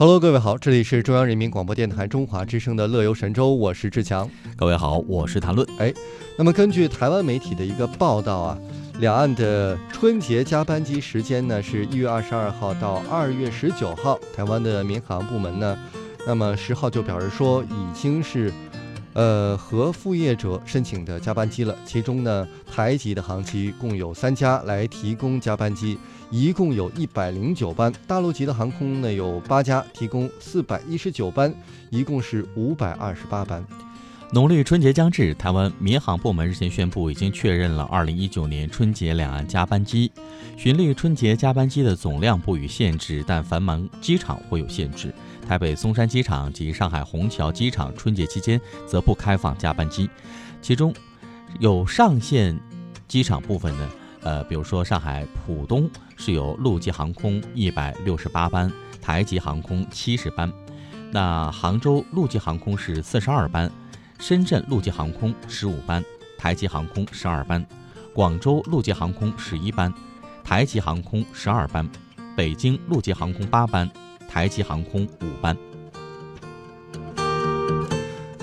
Hello，各位好，这里是中央人民广播电台中华之声的乐游神州，我是志强。各位好，我是谭论。哎，那么根据台湾媒体的一个报道啊，两岸的春节加班机时间呢是一月二十二号到二月十九号。台湾的民航部门呢，那么十号就表示说已经是，呃，和副业者申请的加班机了。其中呢，台籍的航机共有三家来提供加班机。一共有一百零九班，大陆籍的航空呢有八家，提供四百一十九班，一共是五百二十八班。农历春节将至，台湾民航部门日前宣布，已经确认了二零一九年春节两岸加班机。循例，春节加班机的总量不予限制，但繁忙机场会有限制。台北松山机场及上海虹桥机场春节期间则不开放加班机，其中有上线机场部分呢。呃，比如说上海浦东是有陆基航空一百六十八班，台籍航空七十班；那杭州陆基航空是四十二班，深圳陆基航空十五班，台籍航空十二班；广州陆基航空十一班，台籍航空十二班；北京陆基航空八班，台籍航空五班。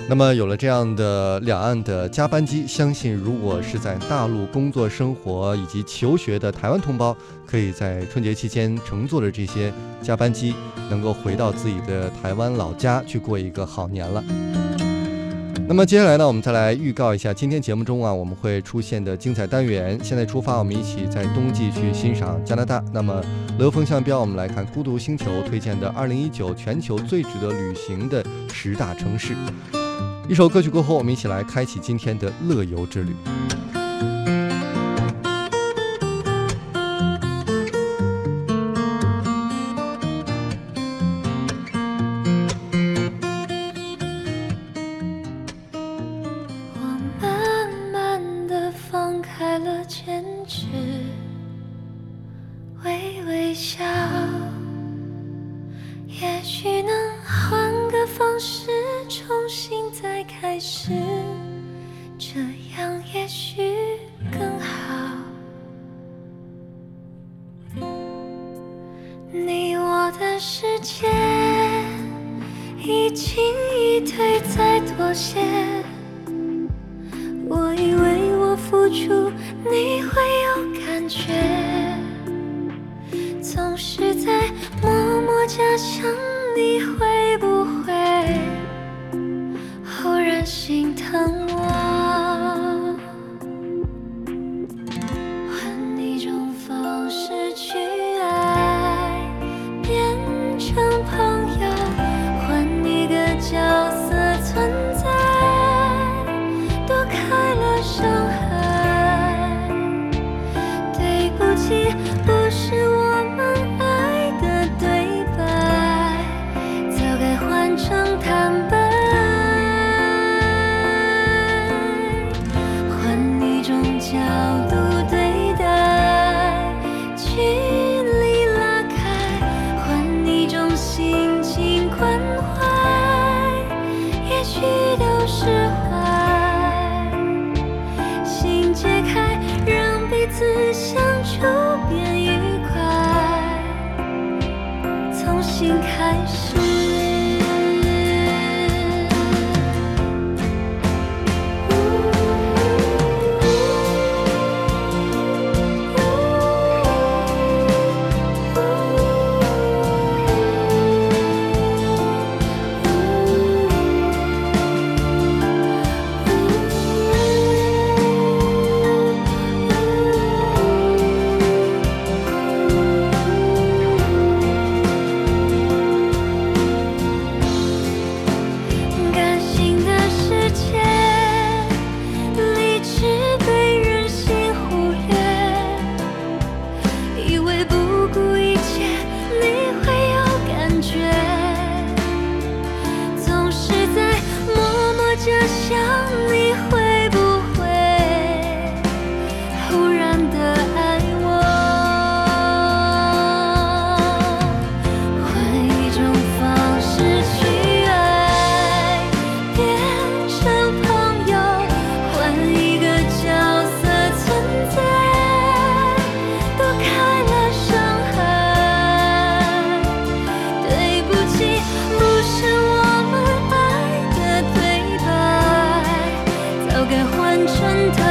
那么有了这样的两岸的加班机，相信如果是在大陆工作、生活以及求学的台湾同胞，可以在春节期间乘坐着这些加班机，能够回到自己的台湾老家去过一个好年了。那么接下来呢，我们再来预告一下今天节目中啊我们会出现的精彩单元。现在出发，我们一起在冬季去欣赏加拿大。那么乐风向标，我们来看孤独星球推荐的二零一九全球最值得旅行的十大城市。一首歌曲过后，我们一起来开启今天的乐游之旅。坚持，微微笑，也许能换个方式。重新再开始，这样也许更好。你我的世界一进一退再妥协，我以为我付出你会有感觉，总是在默默假想你会心开始。完整的